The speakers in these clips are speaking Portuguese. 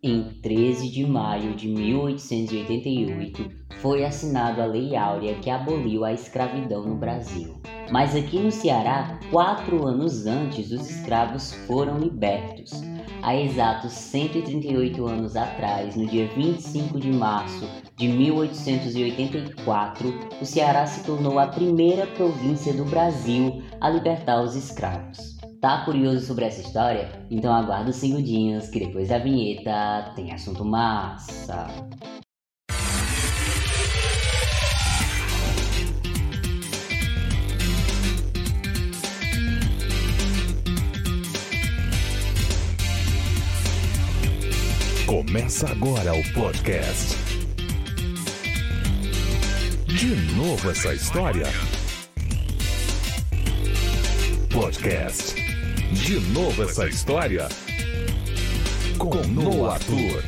Em 13 de maio de 1888 foi assinada a Lei Áurea que aboliu a escravidão no Brasil. Mas aqui no Ceará, quatro anos antes, os escravos foram libertos. Há exatos 138 anos atrás, no dia 25 de março de 1884, o Ceará se tornou a primeira província do Brasil a libertar os escravos. Tá curioso sobre essa história? Então aguarda os segundinhos que depois da vinheta tem assunto massa. Começa agora o podcast. De novo essa história? Podcast. De novo essa história? Com Noah Arthur.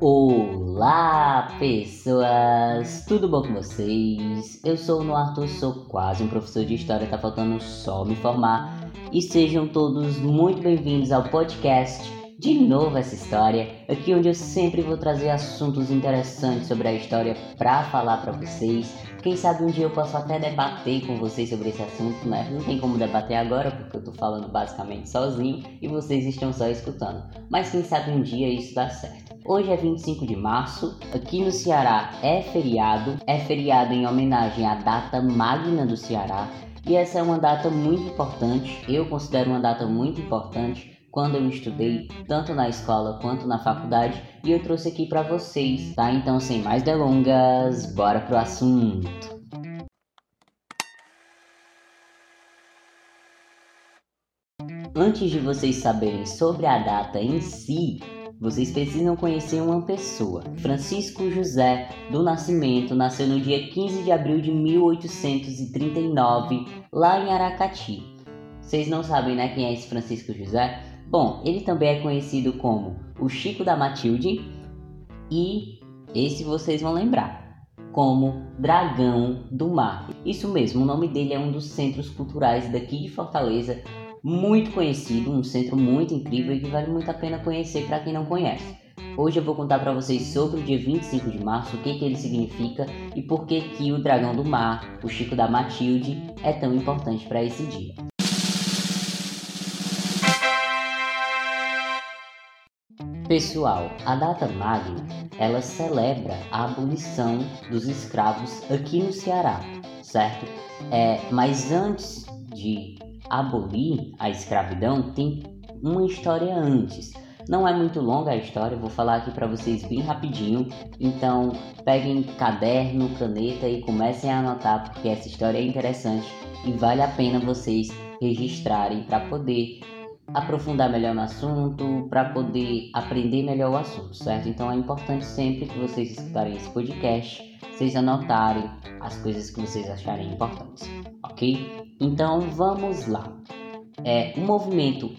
Olá, pessoas! Tudo bom com vocês? Eu sou o Arthur, sou quase um professor de história, tá faltando só me formar. E sejam todos muito bem-vindos ao podcast de novo essa história, aqui onde eu sempre vou trazer assuntos interessantes sobre a história para falar para vocês. Quem sabe um dia eu posso até debater com vocês sobre esse assunto, né? Não tem como debater agora porque eu tô falando basicamente sozinho e vocês estão só escutando. Mas quem sabe um dia isso dá certo. Hoje é 25 de março, aqui no Ceará é feriado, é feriado em homenagem à data magna do Ceará, e essa é uma data muito importante, eu considero uma data muito importante quando eu estudei, tanto na escola quanto na faculdade, e eu trouxe aqui para vocês, tá? Então, sem mais delongas, bora pro assunto. Antes de vocês saberem sobre a data em si, vocês precisam conhecer uma pessoa. Francisco José do Nascimento nasceu no dia 15 de abril de 1839, lá em Aracati. Vocês não sabem, né, quem é esse Francisco José? Bom, ele também é conhecido como o Chico da Matilde e esse vocês vão lembrar como Dragão do Mar. Isso mesmo, o nome dele é um dos centros culturais daqui de Fortaleza, muito conhecido, um centro muito incrível e que vale muito a pena conhecer para quem não conhece. Hoje eu vou contar para vocês sobre o dia 25 de março, o que, que ele significa e por que, que o Dragão do Mar, o Chico da Matilde, é tão importante para esse dia. Pessoal, a data magna, ela celebra a abolição dos escravos aqui no Ceará, certo? É, mas antes de abolir a escravidão, tem uma história antes. Não é muito longa a história, vou falar aqui para vocês bem rapidinho. Então, peguem caderno, caneta e comecem a anotar porque essa história é interessante e vale a pena vocês registrarem para poder aprofundar melhor no assunto, para poder aprender melhor o assunto, certo? Então é importante sempre que vocês escutarem esse podcast, vocês anotarem as coisas que vocês acharem importantes, ok? Então vamos lá. É, o movimento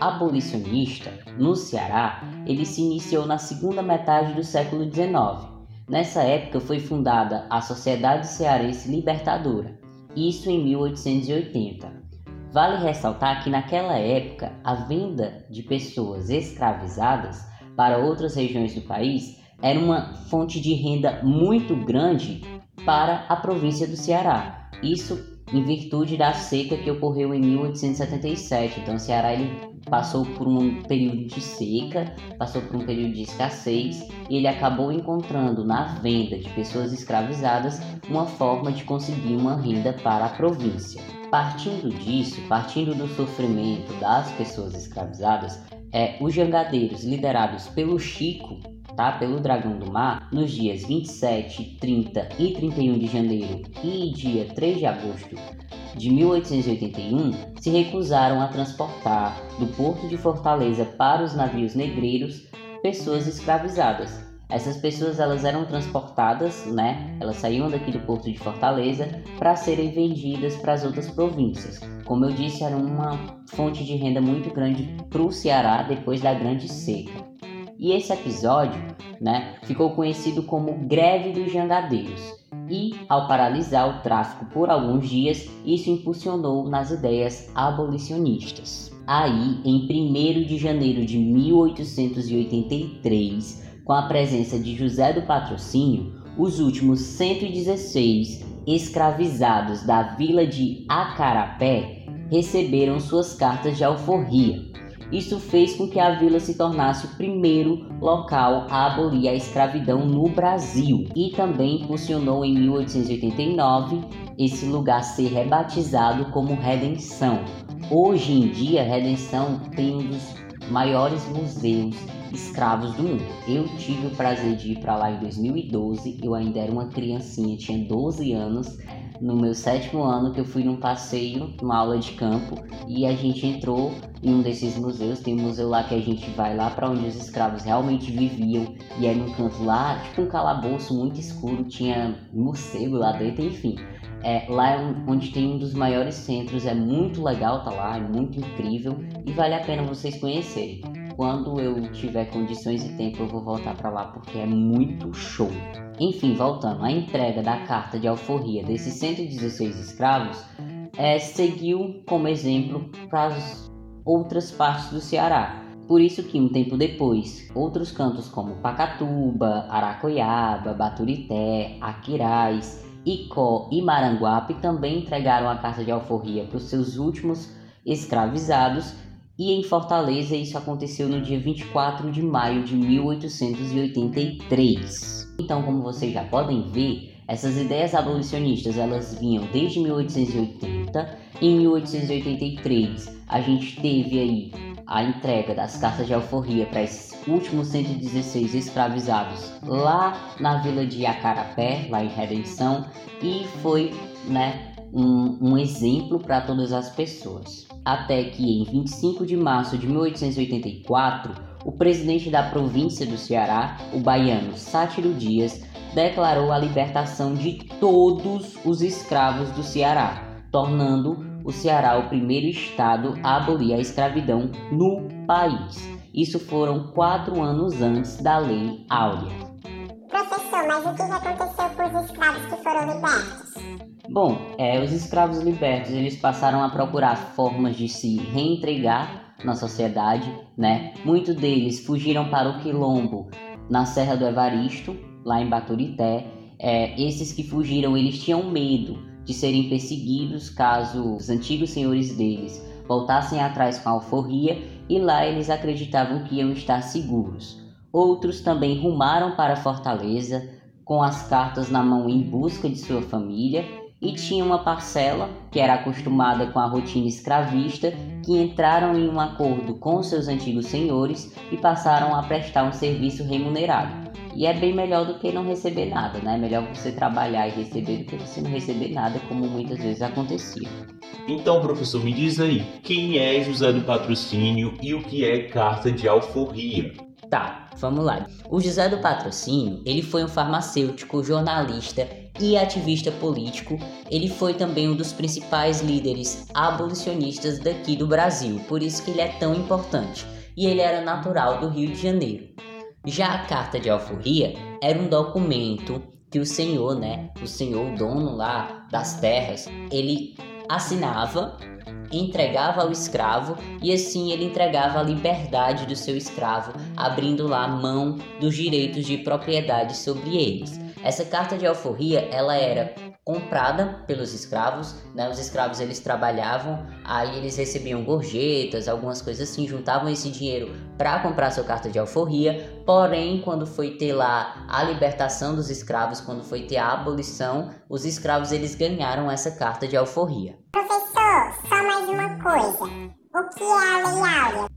abolicionista no Ceará, ele se iniciou na segunda metade do século XIX. Nessa época foi fundada a Sociedade Cearense Libertadora, isso em 1880. Vale ressaltar que naquela época a venda de pessoas escravizadas para outras regiões do país era uma fonte de renda muito grande para a província do Ceará. Isso em virtude da seca que ocorreu em 1877. Então o Ceará ele passou por um período de seca, passou por um período de escassez e ele acabou encontrando na venda de pessoas escravizadas uma forma de conseguir uma renda para a província. Partindo disso, partindo do sofrimento das pessoas escravizadas, é, os jangadeiros liderados pelo Chico, tá, pelo Dragão do Mar, nos dias 27, 30 e 31 de janeiro e dia 3 de agosto de 1881, se recusaram a transportar do porto de Fortaleza para os navios negreiros pessoas escravizadas essas pessoas elas eram transportadas, né? Elas saíam daqui do porto de Fortaleza para serem vendidas para as outras províncias. Como eu disse, era uma fonte de renda muito grande para o Ceará depois da Grande Seca. E esse episódio, né, ficou conhecido como Greve dos Jangadeiros. E, ao paralisar o tráfico por alguns dias, isso impulsionou nas ideias abolicionistas. aí em 1 de janeiro de 1883, com a presença de José do Patrocínio, os últimos 116 escravizados da vila de Acarapé receberam suas cartas de alforria. Isso fez com que a vila se tornasse o primeiro local a abolir a escravidão no Brasil e também funcionou em 1889 esse lugar ser rebatizado como Redenção. Hoje em dia, Redenção tem um dos maiores museus escravos do mundo. Eu tive o prazer de ir para lá em 2012, eu ainda era uma criancinha, tinha 12 anos no meu sétimo ano que eu fui num passeio, uma aula de campo, e a gente entrou em um desses museus. Tem um museu lá que a gente vai lá para onde os escravos realmente viviam, e era um canto lá, tipo um calabouço muito escuro, tinha morcego lá dentro, enfim. É, lá é onde tem um dos maiores centros, é muito legal tá lá, é muito incrível e vale a pena vocês conhecerem. Quando eu tiver condições e tempo, eu vou voltar para lá porque é muito show. Enfim, voltando, a entrega da carta de alforria desses 116 escravos é, seguiu como exemplo para as outras partes do Ceará. Por isso que um tempo depois, outros cantos como Pacatuba, Aracoiaba, Baturité, Aquiraz, Icó e Maranguape também entregaram a carta de alforria para os seus últimos escravizados e em Fortaleza isso aconteceu no dia 24 de maio de 1883. Então, como vocês já podem ver, essas ideias abolicionistas elas vinham desde 1880. Em 1883, a gente teve aí a entrega das cartas de alforria para esses últimos 116 escravizados lá na vila de Acarapé, lá em Redenção, e foi, né, um, um exemplo para todas as pessoas. Até que em 25 de março de 1884, o presidente da província do Ceará, o baiano Sátiro Dias, declarou a libertação de todos os escravos do Ceará, tornando o Ceará o primeiro estado a abolir a escravidão no país. Isso foram quatro anos antes da Lei Áurea. Professor, mas o que aconteceu com os escravos que foram libertos? Bom, é, os escravos libertos eles passaram a procurar formas de se reentregar na sociedade, né? Muitos deles fugiram para o Quilombo, na Serra do Evaristo, lá em Baturité. É, esses que fugiram, eles tinham medo de serem perseguidos caso os antigos senhores deles voltassem atrás com a alforria e lá eles acreditavam que iam estar seguros. Outros também rumaram para Fortaleza com as cartas na mão em busca de sua família e tinha uma parcela que era acostumada com a rotina escravista que entraram em um acordo com seus antigos senhores e passaram a prestar um serviço remunerado. E é bem melhor do que não receber nada, né? É melhor você trabalhar e receber do que você não receber nada, como muitas vezes acontecia. Então, professor, me diz aí, quem é José do Patrocínio e o que é carta de alforria? Tá, vamos lá. O José do Patrocínio, ele foi um farmacêutico, jornalista e ativista político. Ele foi também um dos principais líderes abolicionistas daqui do Brasil, por isso que ele é tão importante. E ele era natural do Rio de Janeiro. Já a carta de alforria era um documento que o senhor, né, o senhor o dono lá das terras, ele assinava entregava ao escravo e assim ele entregava a liberdade do seu escravo, abrindo lá mão dos direitos de propriedade sobre eles. Essa carta de alforria, ela era comprada pelos escravos, né? Os escravos eles trabalhavam, aí eles recebiam gorjetas, algumas coisas assim, juntavam esse dinheiro para comprar sua carta de alforria. Porém, quando foi ter lá a libertação dos escravos, quando foi ter a abolição, os escravos eles ganharam essa carta de alforria. Professor, só mais uma coisa. O que é a Lei Áurea?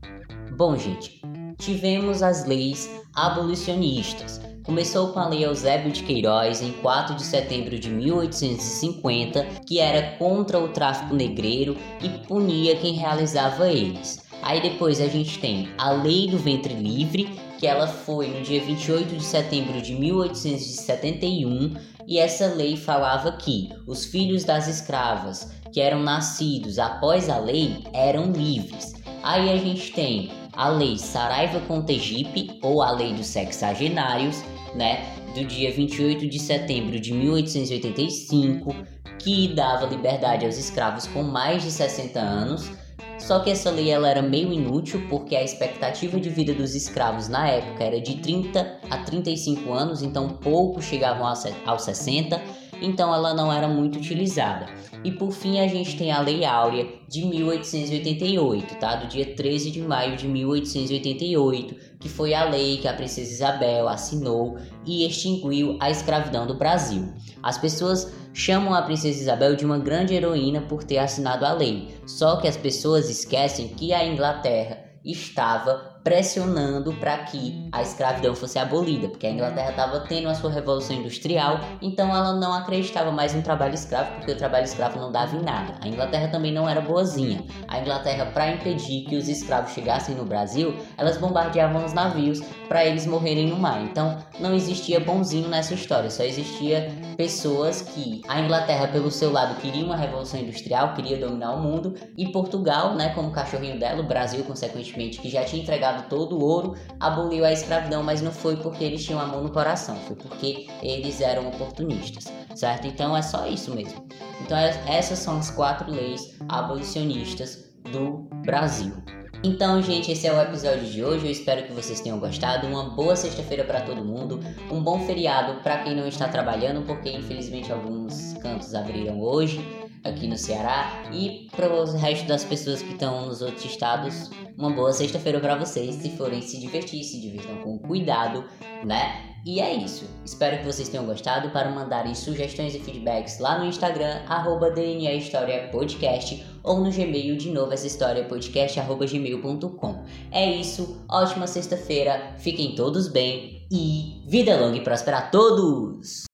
Bom, gente, tivemos as leis abolicionistas. Começou com a Lei Eusébio de Queiroz em 4 de setembro de 1850, que era contra o tráfico negreiro e punia quem realizava eles. Aí depois a gente tem a Lei do Ventre Livre, que ela foi no dia 28 de setembro de 1871, e essa lei falava que os filhos das escravas que eram nascidos após a lei eram livres. Aí a gente tem a Lei Saraiva Contegipe, ou a Lei dos Sexagenários, né, do dia 28 de setembro de 1885, que dava liberdade aos escravos com mais de 60 anos. Só que essa lei ela era meio inútil porque a expectativa de vida dos escravos na época era de 30 a 35 anos, então poucos chegavam aos 60, então ela não era muito utilizada. E por fim a gente tem a Lei Áurea de 1888, tá? Do dia 13 de maio de 1888, que foi a lei que a princesa Isabel assinou e extinguiu a escravidão do Brasil. As pessoas chamam a princesa Isabel de uma grande heroína por ter assinado a lei, só que as pessoas esquecem que a Inglaterra estava pressionando para que a escravidão fosse abolida, porque a Inglaterra estava tendo a sua revolução industrial, então ela não acreditava mais no trabalho escravo, porque o trabalho escravo não dava em nada. A Inglaterra também não era boazinha. A Inglaterra, para impedir que os escravos chegassem no Brasil, elas bombardeavam os navios para eles morrerem no mar. Então, não existia bonzinho nessa história, só existia pessoas que a Inglaterra, pelo seu lado, queria uma revolução industrial, queria dominar o mundo, e Portugal, né, como cachorrinho dela, o Brasil, consequentemente, que já tinha entregado todo o ouro, aboliu a escravidão, mas não foi porque eles tinham amor no coração, foi porque eles eram oportunistas, certo? Então é só isso mesmo. Então é, essas são as quatro leis abolicionistas do Brasil. Então, gente, esse é o episódio de hoje. Eu espero que vocês tenham gostado. Uma boa sexta-feira para todo mundo. Um bom feriado para quem não está trabalhando, porque infelizmente alguns cantos abriram hoje aqui no Ceará. E para o resto das pessoas que estão nos outros estados, uma boa sexta-feira para vocês. Se forem se divertir, se divirtam com cuidado, né? E é isso. Espero que vocês tenham gostado. Para mandarem sugestões e feedbacks lá no Instagram, arroba ou no Gmail, de novo, essa história podcast, arroba gmail.com. É isso. Ótima sexta-feira. Fiquem todos bem e vida longa e próspera a todos!